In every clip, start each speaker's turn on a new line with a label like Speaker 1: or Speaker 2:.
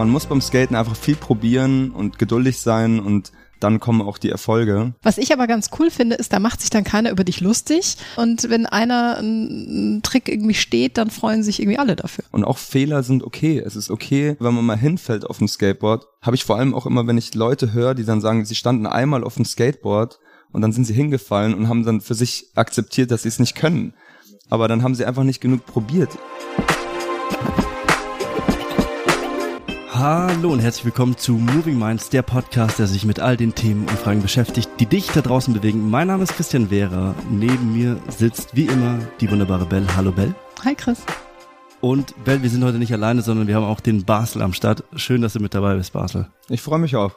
Speaker 1: man muss beim Skaten einfach viel probieren und geduldig sein und dann kommen auch die Erfolge.
Speaker 2: Was ich aber ganz cool finde, ist, da macht sich dann keiner über dich lustig. Und wenn einer einen Trick irgendwie steht, dann freuen sich irgendwie alle dafür.
Speaker 1: Und auch Fehler sind okay. Es ist okay, wenn man mal hinfällt auf dem Skateboard. Habe ich vor allem auch immer, wenn ich Leute höre, die dann sagen, sie standen einmal auf dem Skateboard und dann sind sie hingefallen und haben dann für sich akzeptiert, dass sie es nicht können. Aber dann haben sie einfach nicht genug probiert.
Speaker 3: Hallo und herzlich willkommen zu Moving Minds, der Podcast, der sich mit all den Themen und Fragen beschäftigt, die dich da draußen bewegen. Mein Name ist Christian Wehrer. Neben mir sitzt wie immer die wunderbare Bell. Hallo Bell.
Speaker 2: Hi Chris.
Speaker 3: Und Bell, wir sind heute nicht alleine, sondern wir haben auch den Basel am Start. Schön, dass du mit dabei bist, Basel.
Speaker 1: Ich freue mich auch.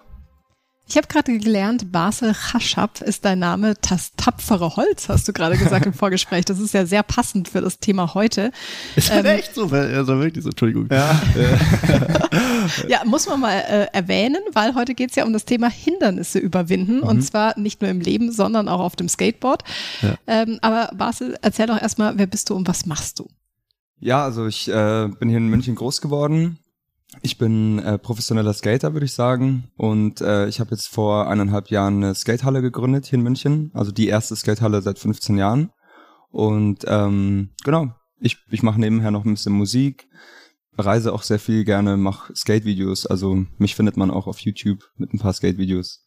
Speaker 2: Ich habe gerade gelernt, Basel Chashab ist dein Name. Das tapfere Holz, hast du gerade gesagt im Vorgespräch. Das ist ja sehr passend für das Thema heute.
Speaker 3: Ist ähm, echt so? Also wirklich so, Entschuldigung.
Speaker 1: Ja,
Speaker 2: ja muss man mal äh, erwähnen, weil heute geht's ja um das Thema Hindernisse überwinden. Mhm. Und zwar nicht nur im Leben, sondern auch auf dem Skateboard. Ja. Ähm, aber Basel, erzähl doch erstmal, wer bist du und was machst du?
Speaker 1: Ja, also ich äh, bin hier in München groß geworden, ich bin äh, professioneller Skater, würde ich sagen. Und äh, ich habe jetzt vor eineinhalb Jahren eine Skatehalle gegründet hier in München. Also die erste Skatehalle seit 15 Jahren. Und ähm, genau, ich, ich mache nebenher noch ein bisschen Musik, reise auch sehr viel gerne, mache Skate-Videos. Also mich findet man auch auf YouTube mit ein paar Skate-Videos.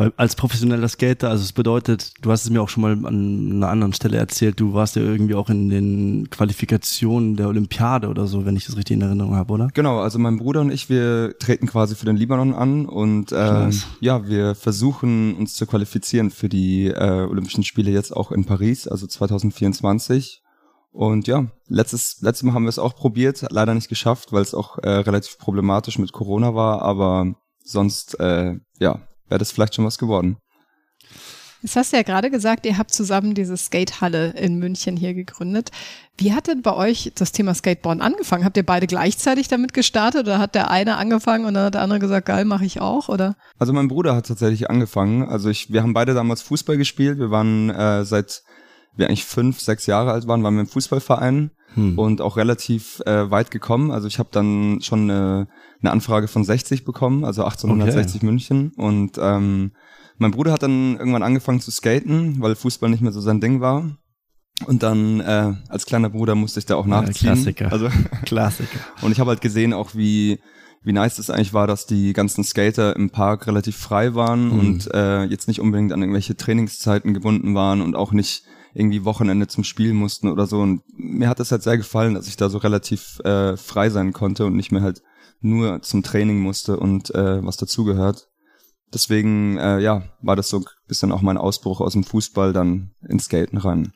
Speaker 3: Weil als professioneller Skater, also es bedeutet, du hast es mir auch schon mal an einer anderen Stelle erzählt, du warst ja irgendwie auch in den Qualifikationen der Olympiade oder so, wenn ich das richtig in Erinnerung habe, oder?
Speaker 1: Genau, also mein Bruder und ich, wir treten quasi für den Libanon an und äh, ja, wir versuchen uns zu qualifizieren für die äh, Olympischen Spiele jetzt auch in Paris, also 2024. Und ja, letztes, letztes Mal haben wir es auch probiert, leider nicht geschafft, weil es auch äh, relativ problematisch mit Corona war, aber sonst, äh, ja, wäre das vielleicht schon was geworden.
Speaker 2: Jetzt hast du ja gerade gesagt, ihr habt zusammen diese Skatehalle in München hier gegründet. Wie hat denn bei euch das Thema Skateboarden angefangen? Habt ihr beide gleichzeitig damit gestartet oder hat der eine angefangen und dann hat der andere gesagt, geil, mache ich auch, oder?
Speaker 1: Also mein Bruder hat tatsächlich angefangen. Also ich, wir haben beide damals Fußball gespielt. Wir waren äh, seit wir eigentlich fünf, sechs Jahre alt waren, waren wir im Fußballverein hm. und auch relativ äh, weit gekommen. Also ich habe dann schon eine, eine Anfrage von 60 bekommen, also 1860 okay. München. Und ähm, mein Bruder hat dann irgendwann angefangen zu skaten, weil Fußball nicht mehr so sein Ding war. Und dann äh, als kleiner Bruder musste ich da auch nachziehen.
Speaker 3: Ja, Klassiker.
Speaker 1: Also
Speaker 3: Klassiker.
Speaker 1: und ich habe halt gesehen auch wie wie nice es eigentlich war, dass die ganzen Skater im Park relativ frei waren mhm. und äh, jetzt nicht unbedingt an irgendwelche Trainingszeiten gebunden waren und auch nicht irgendwie Wochenende zum Spiel mussten oder so. Und mir hat das halt sehr gefallen, dass ich da so relativ äh, frei sein konnte und nicht mehr halt nur zum Training musste und äh, was dazugehört. Deswegen, äh, ja, war das so ein bisschen auch mein Ausbruch aus dem Fußball dann ins Skaten rein.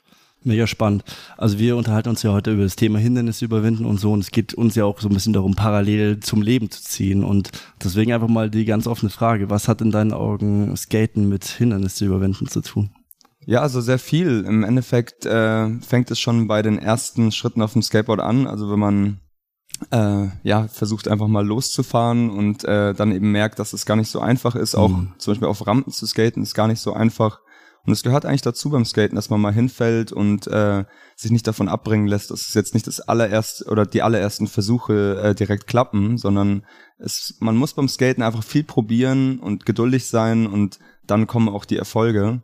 Speaker 3: Mega spannend. Also wir unterhalten uns ja heute über das Thema Hindernisse überwinden und so und es geht uns ja auch so ein bisschen darum, parallel zum Leben zu ziehen und deswegen einfach mal die ganz offene Frage, was hat in deinen Augen Skaten mit Hindernisse überwinden zu tun?
Speaker 1: Ja, also sehr viel. Im Endeffekt äh, fängt es schon bei den ersten Schritten auf dem Skateboard an. Also wenn man äh, ja versucht einfach mal loszufahren und äh, dann eben merkt, dass es gar nicht so einfach ist, auch mhm. zum Beispiel auf Rampen zu skaten, ist gar nicht so einfach. Und es gehört eigentlich dazu beim Skaten, dass man mal hinfällt und äh, sich nicht davon abbringen lässt, dass es jetzt nicht das allererste oder die allerersten Versuche äh, direkt klappen, sondern es, man muss beim Skaten einfach viel probieren und geduldig sein und dann kommen auch die Erfolge.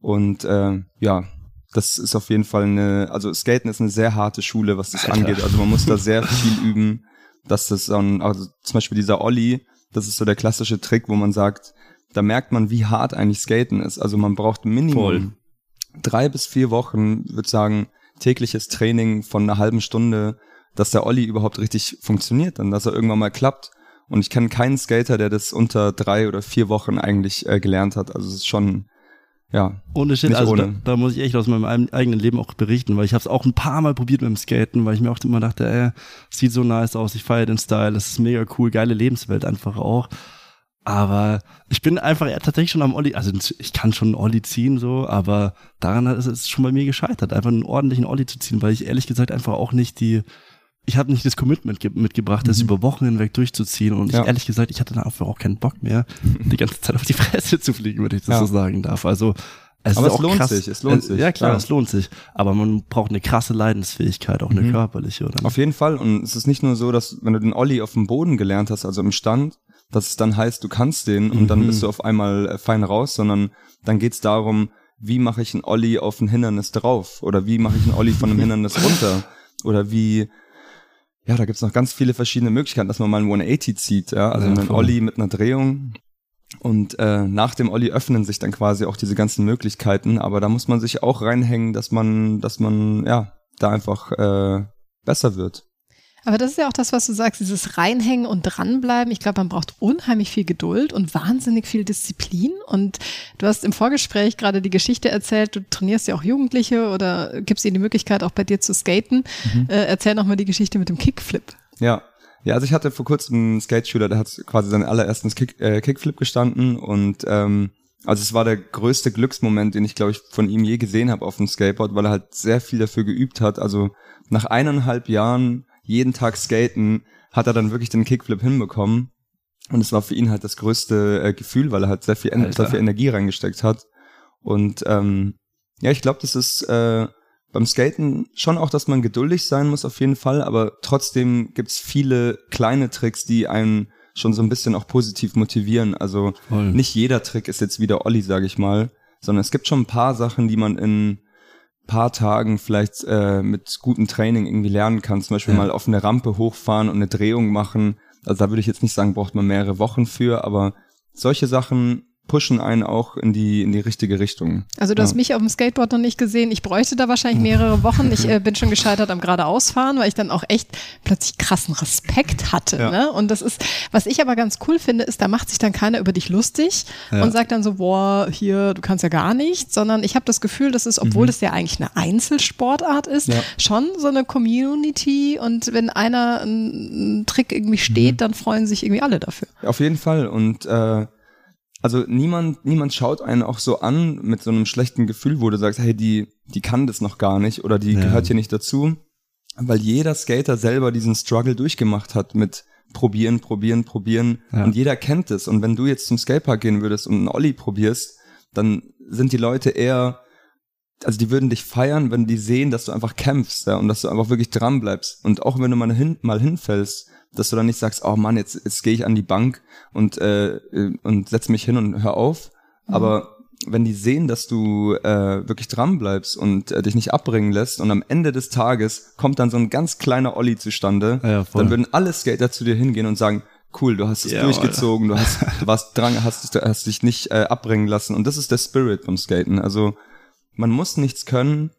Speaker 1: Und äh, ja, das ist auf jeden Fall eine, also Skaten ist eine sehr harte Schule, was das Alter. angeht. Also man muss da sehr viel üben, dass das dann, also zum Beispiel dieser Olli, das ist so der klassische Trick, wo man sagt, da merkt man, wie hart eigentlich Skaten ist. Also man braucht Minimum Voll. drei bis vier Wochen, würde sagen, tägliches Training von einer halben Stunde, dass der Olli überhaupt richtig funktioniert, dann dass er irgendwann mal klappt. Und ich kenne keinen Skater, der das unter drei oder vier Wochen eigentlich äh, gelernt hat. Also es ist schon ja.
Speaker 3: Ohne Shit, also ohne. Da, da, muss ich echt aus meinem eigenen Leben auch berichten, weil ich habe es auch ein paar Mal probiert mit dem Skaten, weil ich mir auch immer dachte, ey, sieht so nice aus, ich feiere den Style, das ist mega cool, geile Lebenswelt einfach auch. Aber ich bin einfach ja, tatsächlich schon am Olli, also ich kann schon einen Olli ziehen so, aber daran ist es schon bei mir gescheitert, einfach einen ordentlichen Olli zu ziehen, weil ich ehrlich gesagt einfach auch nicht die ich habe nicht das Commitment ge mitgebracht, das mhm. über Wochen hinweg durchzuziehen. Und ja. ich, ehrlich gesagt, ich hatte da einfach auch keinen Bock mehr, die ganze Zeit auf die Fresse zu fliegen, wenn ich das ja. so sagen darf. Also Es
Speaker 1: Aber
Speaker 3: ist
Speaker 1: es
Speaker 3: auch
Speaker 1: lohnt
Speaker 3: krass.
Speaker 1: sich, es lohnt sich,
Speaker 3: Ja, klar,
Speaker 1: klar.
Speaker 3: es lohnt sich. Aber man braucht eine krasse Leidensfähigkeit, auch eine
Speaker 1: Mhm.
Speaker 3: körperliche, oder?
Speaker 1: Auf jeden Fall. Und es ist nicht nur so, dass wenn du den Olli auf dem Boden gelernt hast, also im Stand, dass es dann heißt, du kannst den und dann
Speaker 3: Mhm.
Speaker 1: bist du auf einmal äh, fein raus, sondern dann geht's darum, wie mache ich einen Olli auf ein Hindernis drauf oder wie mache ich einen Olli von einem Hindernis runter oder wie ja, da gibt's noch ganz viele verschiedene Möglichkeiten, dass man mal einen 180 zieht, ja, also
Speaker 3: Ja,
Speaker 1: einen
Speaker 3: voll.
Speaker 1: Olli mit einer Drehung und äh, nach dem Olli öffnen sich dann quasi auch diese ganzen Möglichkeiten, aber da muss man sich auch reinhängen, dass man, dass man ja da einfach äh, besser wird.
Speaker 2: Aber das ist ja auch das, was du sagst, dieses Reinhängen und dranbleiben. Ich glaube, man braucht unheimlich viel Geduld und wahnsinnig viel Disziplin. Und du hast im Vorgespräch gerade die Geschichte erzählt, du trainierst ja auch Jugendliche oder gibst ihnen die Möglichkeit, auch bei dir zu skaten. Äh, erzähl nochmal die Geschichte mit dem Kickflip.
Speaker 1: Ja. Ja, also ich hatte vor kurzem einen Skate-Shooter, der hat quasi seinen allerersten Kick, äh, Kickflip gestanden und ähm, also es war der größte Glücksmoment, den ich glaube ich von ihm je gesehen habe auf dem Skateboard, weil er halt sehr viel dafür geübt hat. Also nach eineinhalb Jahren jeden Tag skaten hat er dann wirklich den Kickflip hinbekommen und es war für ihn halt das größte äh, Gefühl, weil er halt sehr viel,
Speaker 3: Alter.
Speaker 1: sehr viel Energie reingesteckt hat und ähm, ja, ich glaube, das ist äh, beim Skaten schon auch, dass man geduldig sein muss auf jeden Fall, aber trotzdem gibt's viele kleine Tricks, die einen schon so ein bisschen auch positiv motivieren. Also
Speaker 3: Voll.
Speaker 1: nicht jeder Trick ist jetzt wieder Olli, sage ich mal, sondern es gibt schon ein paar Sachen, die man in paar Tagen vielleicht äh, mit gutem Training irgendwie lernen kann. Zum Beispiel
Speaker 3: Ja.
Speaker 1: mal auf eine Rampe hochfahren und eine Drehung machen. Also da würde ich jetzt nicht sagen, braucht man mehrere Wochen für, aber solche Sachen pushen einen auch in die in die richtige Richtung.
Speaker 2: Also du
Speaker 1: Ja.
Speaker 2: hast mich auf dem Skateboard noch nicht gesehen. Ich bräuchte da wahrscheinlich mehrere Wochen. Ich äh, bin schon gescheitert am geradeausfahren, weil ich dann auch echt plötzlich krassen Respekt hatte.
Speaker 1: Ja.
Speaker 2: Ne? Und das ist, was ich aber ganz cool finde, ist, da macht sich dann keiner über dich lustig
Speaker 3: Ja.
Speaker 2: und sagt dann so, boah, hier, du kannst ja gar nicht, sondern ich habe das Gefühl, dass es, obwohl es ja eigentlich eine Einzelsportart ist, schon so eine Community und wenn einer einen Trick irgendwie steht, dann freuen sich irgendwie alle dafür.
Speaker 1: Auf jeden Fall. Und äh, also niemand, niemand schaut einen auch so an mit so einem schlechten Gefühl, wo du sagst, hey, die, die kann das noch gar nicht oder die
Speaker 3: Ja.
Speaker 1: gehört hier nicht dazu. Weil jeder Skater selber diesen Struggle durchgemacht hat mit probieren, probieren, probieren.
Speaker 3: Ja.
Speaker 1: Und jeder kennt es. Und wenn du jetzt zum Skatepark gehen würdest und einen Olli probierst, dann sind die Leute eher, also die würden dich feiern, wenn die sehen, dass du einfach kämpfst ja, und dass du einfach wirklich dran bleibst. Und auch wenn du mal, hin, mal hinfällst, dass du dann nicht sagst, oh Mann, jetzt, jetzt gehe ich an die Bank und, äh, äh, und setz mich hin und hör auf. Aber wenn die sehen, dass du äh, wirklich dran bleibst und äh, dich nicht abbringen lässt und am Ende des Tages kommt dann so ein ganz kleiner Olli zustande,
Speaker 3: Ja,
Speaker 1: dann würden alle Skater zu dir hingehen und sagen, cool, du hast es
Speaker 3: Ja,
Speaker 1: durchgezogen, du hast, du warst dran, hast, hast dich nicht äh, abbringen lassen. Und das ist der Spirit beim Skaten. Also man muss nichts können,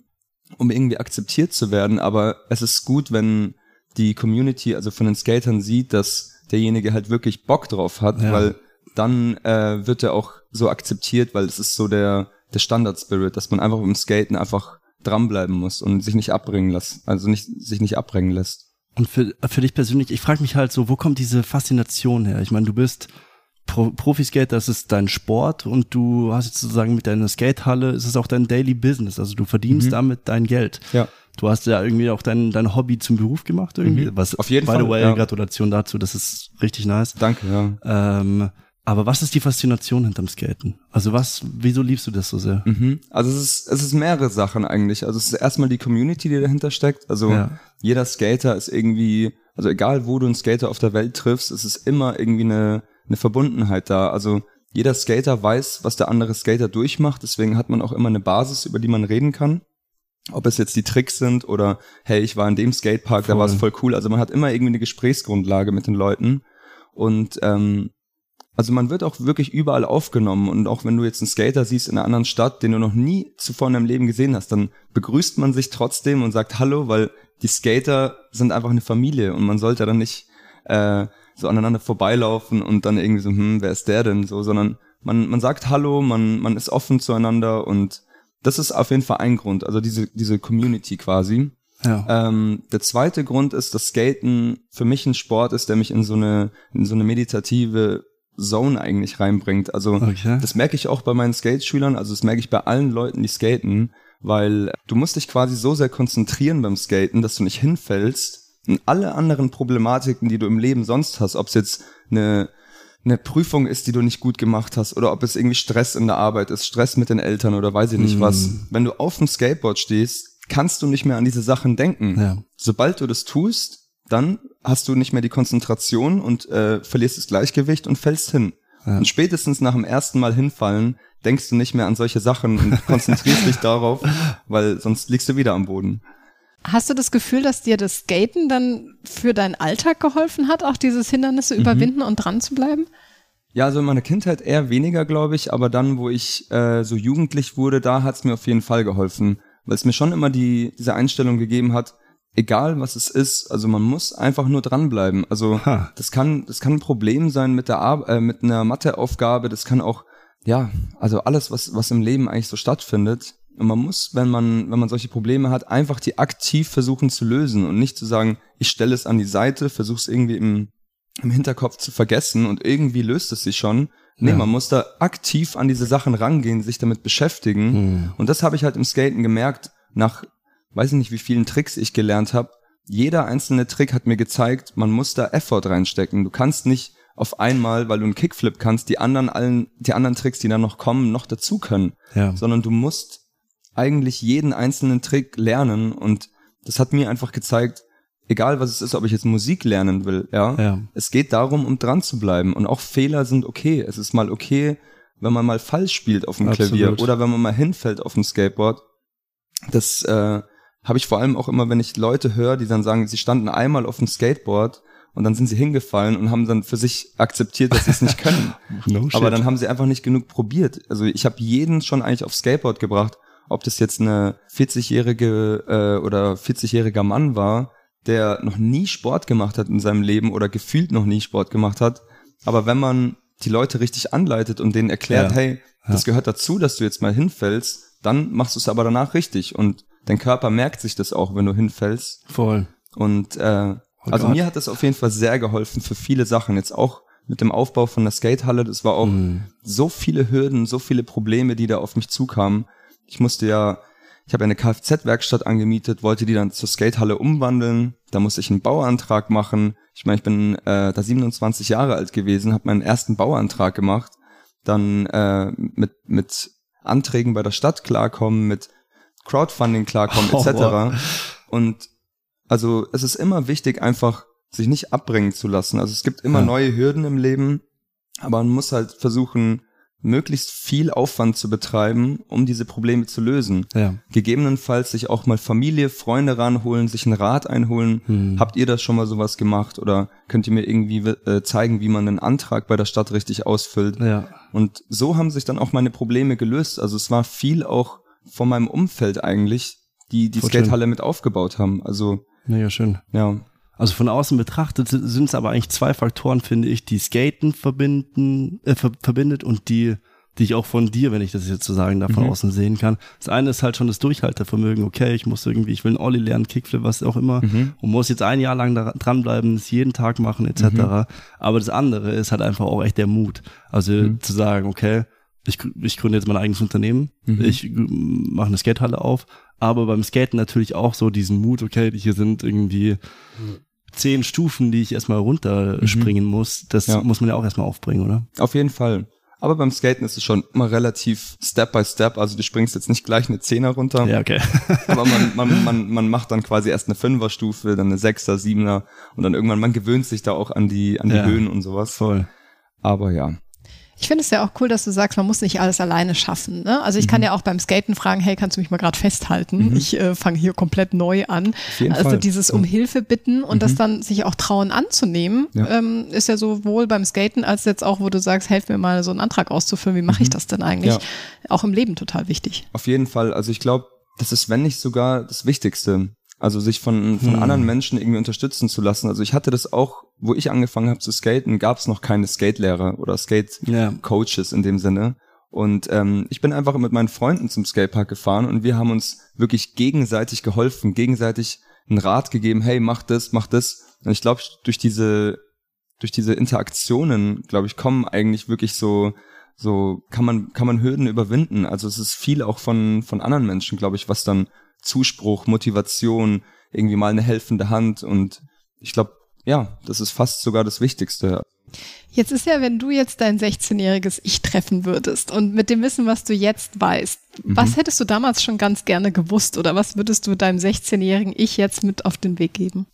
Speaker 1: um irgendwie akzeptiert zu werden, aber es ist gut, wenn die Community, also von den Skatern sieht, dass derjenige halt wirklich Bock drauf hat,
Speaker 3: Ja.
Speaker 1: weil dann äh, wird er auch so akzeptiert, weil es ist so der, der Standard-Spirit, dass man einfach im Skaten einfach dranbleiben muss und sich nicht abbringen lässt, also nicht, sich nicht abbringen lässt.
Speaker 3: Und für, für dich persönlich, ich frage mich halt so, wo kommt diese Faszination her? Ich meine, du bist Pro Profiskater, das ist dein Sport und du hast jetzt sozusagen mit deiner Skatehalle, ist es auch dein Daily Business, also du verdienst
Speaker 1: Mhm.
Speaker 3: damit dein Geld.
Speaker 1: Ja.
Speaker 3: Du hast ja irgendwie auch dein, dein Hobby zum Beruf gemacht irgendwie.
Speaker 1: Mhm.
Speaker 3: Was,
Speaker 1: Auf jeden
Speaker 3: by
Speaker 1: Fall,
Speaker 3: the way,
Speaker 1: ja.
Speaker 3: Gratulation dazu, das ist richtig nice.
Speaker 1: Danke, ja.
Speaker 3: Ähm, aber was ist die Faszination hinterm Skaten? Also was, wieso liebst du das so sehr?
Speaker 1: Mhm. Also es ist, es ist mehrere Sachen eigentlich. Also es ist erstmal die Community, die dahinter steckt. Also
Speaker 3: Ja.
Speaker 1: jeder Skater ist irgendwie, also egal wo du einen Skater auf der Welt triffst, es ist immer irgendwie eine, eine Verbundenheit da. Also jeder Skater weiß, was der andere Skater durchmacht. Deswegen hat man auch immer eine Basis, über die man reden kann. Ob es jetzt die Tricks sind oder hey, ich war in dem Skatepark, da
Speaker 3: Voll.
Speaker 1: war es voll cool. Also man hat immer irgendwie eine Gesprächsgrundlage mit den Leuten. Und ähm, also man wird auch wirklich überall aufgenommen und auch wenn du jetzt einen Skater siehst in einer anderen Stadt, den du noch nie zuvor in deinem Leben gesehen hast, dann begrüßt man sich trotzdem und sagt Hallo, weil die Skater sind einfach eine Familie und man sollte dann nicht äh, so aneinander vorbeilaufen und dann irgendwie so, hm, wer ist der denn so, sondern man, man sagt Hallo, man, man ist offen zueinander und das ist auf jeden Fall ein Grund, also diese, diese Community quasi.
Speaker 3: Ja.
Speaker 1: Ähm, der zweite Grund ist, dass Skaten für mich ein Sport ist, der mich in so eine, in so eine meditative Zone eigentlich reinbringt. Also
Speaker 3: Okay.
Speaker 1: das merke ich auch bei meinen Skate-Schülern, also das merke ich bei allen Leuten, die skaten, weil du musst dich quasi so sehr konzentrieren beim Skaten, dass du nicht hinfällst und alle anderen Problematiken, die du im Leben sonst hast, ob es jetzt eine eine Prüfung ist, die du nicht gut gemacht hast oder ob es irgendwie Stress in der Arbeit ist, Stress mit den Eltern oder weiß ich nicht mm. was. Wenn du auf dem Skateboard stehst, kannst du nicht mehr an diese Sachen denken. Ja. Sobald du das tust, dann hast du nicht mehr die Konzentration und äh, verlierst das Gleichgewicht und fällst hin. Ja. Und spätestens nach dem ersten Mal hinfallen, denkst du nicht mehr an solche Sachen und konzentrierst dich darauf, weil sonst liegst du wieder am Boden.
Speaker 2: Hast du das Gefühl, dass dir das Skaten dann für deinen Alltag geholfen hat, auch dieses Hindernisse mhm. überwinden und dran zu bleiben?
Speaker 1: Ja, also in meiner Kindheit eher weniger, glaube ich, aber dann, wo ich äh, so jugendlich wurde, da hat es mir auf jeden Fall geholfen, weil es mir schon immer die diese Einstellung gegeben hat, egal was es ist, also man muss einfach nur dranbleiben. Also ha. das kann das kann ein Problem sein mit der Ar äh, mit einer Matheaufgabe, das kann auch ja, also alles was was im Leben eigentlich so stattfindet, und man muss, wenn man, wenn man solche Probleme hat, einfach die aktiv versuchen zu lösen und nicht zu sagen, ich stelle es an die Seite, versuche es irgendwie im, im Hinterkopf zu vergessen und irgendwie löst es sich schon. Nee, ja. man muss da aktiv an diese Sachen rangehen, sich damit beschäftigen. Hm. Und das habe ich halt im Skaten gemerkt, nach weiß ich nicht, wie vielen Tricks ich gelernt habe. Jeder einzelne Trick hat mir gezeigt, man muss da Effort reinstecken. Du kannst nicht auf einmal, weil du einen Kickflip kannst, die anderen allen, die anderen Tricks, die dann noch kommen, noch dazu können. Ja. Sondern du musst eigentlich jeden einzelnen Trick lernen und das hat mir einfach gezeigt, egal was es ist, ob ich jetzt Musik lernen will, ja, ja. es geht darum, um dran zu bleiben und auch Fehler sind okay. Es ist mal okay, wenn man mal falsch spielt auf dem Absolut. Klavier oder wenn man mal hinfällt auf dem Skateboard. Das äh, habe ich vor allem auch immer, wenn ich Leute höre, die dann sagen, sie standen einmal auf dem Skateboard und dann sind sie hingefallen und haben dann für sich akzeptiert, dass sie es nicht können. no Aber dann haben sie einfach nicht genug probiert. Also ich habe jeden schon eigentlich auf Skateboard gebracht ob das jetzt eine 40-jährige äh, oder 40-jähriger Mann war, der noch nie Sport gemacht hat in seinem Leben oder gefühlt noch nie Sport gemacht hat. Aber wenn man die Leute richtig anleitet und denen erklärt, ja. hey, das ja. gehört dazu, dass du jetzt mal hinfällst, dann machst du es aber danach richtig und dein Körper merkt sich das auch, wenn du hinfällst.
Speaker 3: Voll.
Speaker 1: Und äh, oh also Gott. mir hat das auf jeden Fall sehr geholfen für viele Sachen. Jetzt auch mit dem Aufbau von der Skatehalle, das war auch mm. so viele Hürden, so viele Probleme, die da auf mich zukamen. Ich musste ja, ich habe eine Kfz-Werkstatt angemietet, wollte die dann zur Skatehalle umwandeln. Da musste ich einen Bauantrag machen. Ich meine, ich bin äh, da 27 Jahre alt gewesen, habe meinen ersten Bauantrag gemacht. Dann äh, mit, mit Anträgen bei der Stadt klarkommen, mit Crowdfunding klarkommen, etc. Oh, wow. Und also es ist immer wichtig, einfach sich nicht abbringen zu lassen. Also es gibt immer ja. neue Hürden im Leben, aber man muss halt versuchen, möglichst viel Aufwand zu betreiben, um diese Probleme zu lösen. Ja. Gegebenenfalls sich auch mal Familie, Freunde ranholen, sich einen Rat einholen. Hm. Habt ihr das schon mal sowas gemacht oder könnt ihr mir irgendwie äh, zeigen, wie man einen Antrag bei der Stadt richtig ausfüllt? Ja. Und so haben sich dann auch meine Probleme gelöst. Also es war viel auch von meinem Umfeld eigentlich, die die Skatehalle mit aufgebaut haben. Also
Speaker 3: Mega schön. Ja. Also von außen betrachtet sind es aber eigentlich zwei Faktoren, finde ich, die Skaten verbinden, äh, ver verbindet und die, die ich auch von dir, wenn ich das jetzt so sagen darf, von mhm. außen sehen kann. Das eine ist halt schon das Durchhaltevermögen. Okay, ich muss irgendwie, ich will einen Olli lernen, Kickflip, was auch immer, mhm. und muss jetzt ein Jahr lang da, dranbleiben, es jeden Tag machen etc. Mhm. Aber das andere ist halt einfach auch echt der Mut. Also mhm. zu sagen, okay, ich, ich gründe jetzt mein eigenes Unternehmen, mhm. ich mache eine Skatehalle auf, aber beim Skaten natürlich auch so diesen Mut, okay, hier sind irgendwie zehn Stufen, die ich erstmal runterspringen mhm. muss. Das ja. muss man ja auch erstmal aufbringen, oder?
Speaker 1: Auf jeden Fall. Aber beim Skaten ist es schon immer relativ Step by Step. Also du springst jetzt nicht gleich eine Zehner runter.
Speaker 3: Ja, okay.
Speaker 1: aber man, man, man, man macht dann quasi erst eine Fünferstufe, dann eine Sechser, Siebener und dann irgendwann, man gewöhnt sich da auch an die, an die ja, Höhen und sowas.
Speaker 3: Voll.
Speaker 1: Aber ja.
Speaker 2: Ich finde es ja auch cool, dass du sagst, man muss nicht alles alleine schaffen. Ne? Also ich mhm. kann ja auch beim Skaten fragen, hey, kannst du mich mal gerade festhalten? Mhm. Ich äh, fange hier komplett neu an. Also Fall. dieses um Hilfe bitten und mhm. das dann sich auch trauen anzunehmen, ja. ähm, ist ja sowohl beim Skaten als jetzt auch, wo du sagst, helf mir mal so einen Antrag auszufüllen, wie mache ich mhm. das denn eigentlich? Ja. Auch im Leben total wichtig.
Speaker 1: Auf jeden Fall. Also ich glaube, das ist, wenn nicht sogar das Wichtigste. Also sich von, von hm. anderen Menschen irgendwie unterstützen zu lassen. Also ich hatte das auch, wo ich angefangen habe zu skaten, gab es noch keine Skatelehrer oder Skate-Coaches in dem Sinne. Und ähm, ich bin einfach mit meinen Freunden zum Skatepark gefahren und wir haben uns wirklich gegenseitig geholfen, gegenseitig einen Rat gegeben, hey, mach das, mach das. Und ich glaube, durch diese, durch diese Interaktionen, glaube ich, kommen eigentlich wirklich so, so kann man, kann man Hürden überwinden. Also es ist viel auch von, von anderen Menschen, glaube ich, was dann Zuspruch, Motivation, irgendwie mal eine helfende Hand und ich glaube, ja, das ist fast sogar das Wichtigste.
Speaker 2: Jetzt ist ja, wenn du jetzt dein 16-jähriges Ich treffen würdest und mit dem Wissen, was du jetzt weißt, mhm. was hättest du damals schon ganz gerne gewusst oder was würdest du deinem 16-jährigen Ich jetzt mit auf den Weg geben?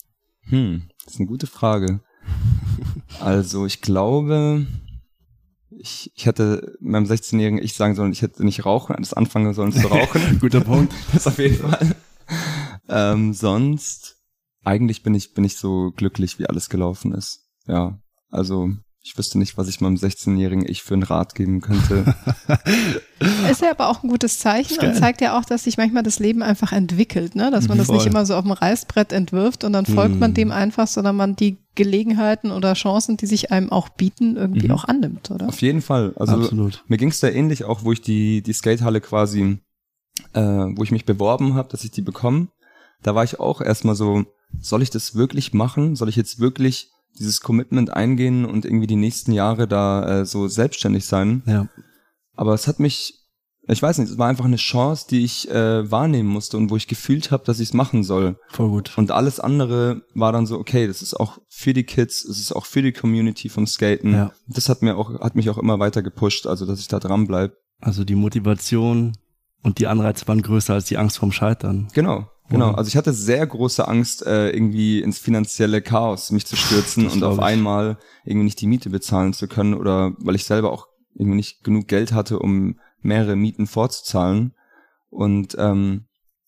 Speaker 1: Hm, das ist eine gute Frage. Also ich glaube, ich, ich hätte meinem 16-jährigen Ich sagen sollen, ich hätte nicht rauchen, alles anfangen sollen zu rauchen.
Speaker 3: Guter Punkt.
Speaker 1: Das auf jeden Fall. Ähm, sonst, eigentlich bin ich, bin ich so glücklich, wie alles gelaufen ist. Ja, also ich wüsste nicht, was ich meinem 16-jährigen Ich für einen Rat geben könnte.
Speaker 2: Ist ja aber auch ein gutes Zeichen und zeigt ja auch, dass sich manchmal das Leben einfach entwickelt, ne? dass man das Voll. nicht immer so auf dem Reißbrett entwirft und dann folgt hm. man dem einfach, sondern man die Gelegenheiten oder Chancen, die sich einem auch bieten, irgendwie mhm. auch annimmt, oder?
Speaker 1: Auf jeden Fall. Also Absolut. mir ging es da ähnlich, auch wo ich die, die Skatehalle quasi, äh, wo ich mich beworben habe, dass ich die bekomme. Da war ich auch erstmal so, soll ich das wirklich machen? Soll ich jetzt wirklich dieses Commitment eingehen und irgendwie die nächsten Jahre da äh, so selbstständig sein.
Speaker 3: Ja.
Speaker 1: Aber es hat mich, ich weiß nicht, es war einfach eine Chance, die ich äh, wahrnehmen musste und wo ich gefühlt habe, dass ich es machen soll.
Speaker 3: Voll gut.
Speaker 1: Und alles andere war dann so, okay, das ist auch für die Kids, es ist auch für die Community vom Skaten. Ja. Das hat mir auch, hat mich auch immer weiter gepusht, also dass ich da dran bleib.
Speaker 3: Also die Motivation und die Anreize waren größer als die Angst vorm Scheitern.
Speaker 1: Genau. Genau, also ich hatte sehr große Angst, äh, irgendwie ins finanzielle Chaos mich zu stürzen und auf einmal irgendwie nicht die Miete bezahlen zu können oder weil ich selber auch irgendwie nicht genug Geld hatte, um mehrere Mieten vorzuzahlen. Und ähm,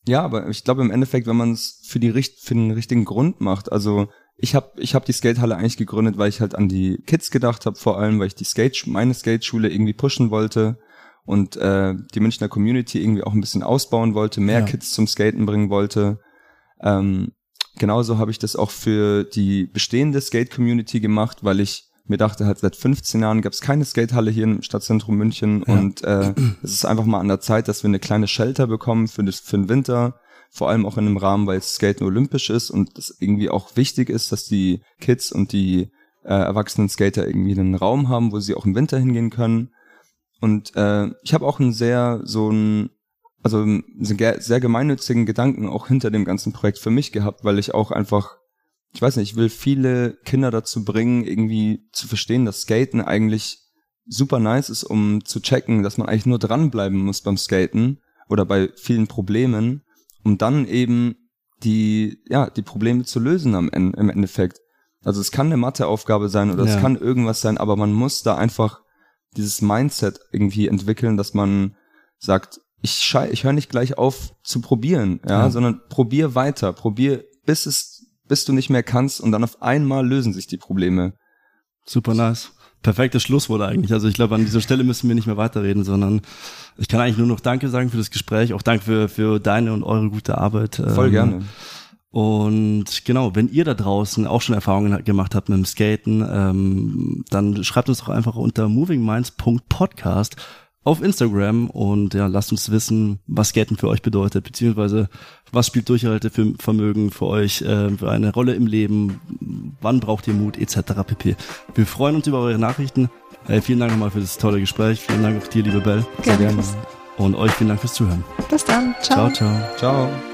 Speaker 1: ja, aber ich glaube im Endeffekt, wenn man es für die für den richtigen Grund macht, also ich habe ich hab die Skatehalle eigentlich gegründet, weil ich halt an die Kids gedacht habe, vor allem, weil ich die Skate meine Skateschule irgendwie pushen wollte und äh, die Münchner Community irgendwie auch ein bisschen ausbauen wollte, mehr ja. Kids zum Skaten bringen wollte. Ähm, genauso habe ich das auch für die bestehende Skate-Community gemacht, weil ich mir dachte halt, seit 15 Jahren gab es keine Skatehalle hier im Stadtzentrum München ja. und äh, es ist einfach mal an der Zeit, dass wir eine kleine Shelter bekommen für, das, für den Winter, vor allem auch in einem Rahmen, weil Skaten olympisch ist und es irgendwie auch wichtig ist, dass die Kids und die äh, erwachsenen Skater irgendwie einen Raum haben, wo sie auch im Winter hingehen können. Und äh, ich habe auch einen sehr so ein also einen sehr gemeinnützigen Gedanken auch hinter dem ganzen Projekt für mich gehabt, weil ich auch einfach, ich weiß nicht, ich will viele Kinder dazu bringen, irgendwie zu verstehen, dass Skaten eigentlich super nice ist, um zu checken, dass man eigentlich nur dranbleiben muss beim Skaten oder bei vielen Problemen, um dann eben die, ja, die Probleme zu lösen am Ende, im Endeffekt. Also es kann eine Matheaufgabe sein oder ja. es kann irgendwas sein, aber man muss da einfach dieses Mindset irgendwie entwickeln, dass man sagt, ich, schei ich höre nicht gleich auf zu probieren, ja, ja, sondern probier weiter, probier bis es, bis du nicht mehr kannst und dann auf einmal lösen sich die Probleme.
Speaker 3: Super nice. Perfektes Schlusswort eigentlich. Also ich glaube, an dieser Stelle müssen wir nicht mehr weiterreden, sondern ich kann eigentlich nur noch Danke sagen für das Gespräch, auch Danke für, für deine und eure gute Arbeit.
Speaker 1: Voll ähm, gerne.
Speaker 3: Und genau, wenn ihr da draußen auch schon Erfahrungen gemacht habt mit dem Skaten, ähm, dann schreibt uns doch einfach unter movingminds.podcast auf Instagram und ja, lasst uns wissen, was Skaten für euch bedeutet, beziehungsweise was spielt Durchhaltevermögen für euch äh, für eine Rolle im Leben, wann braucht ihr Mut, etc. pp. Wir freuen uns über eure Nachrichten. Hey, vielen Dank nochmal für das tolle Gespräch. Vielen Dank auch dir, liebe Bell.
Speaker 2: Sehr gerne.
Speaker 3: Und euch vielen Dank fürs Zuhören.
Speaker 2: Bis dann. Ciao.
Speaker 3: Ciao, ciao.
Speaker 1: Ciao.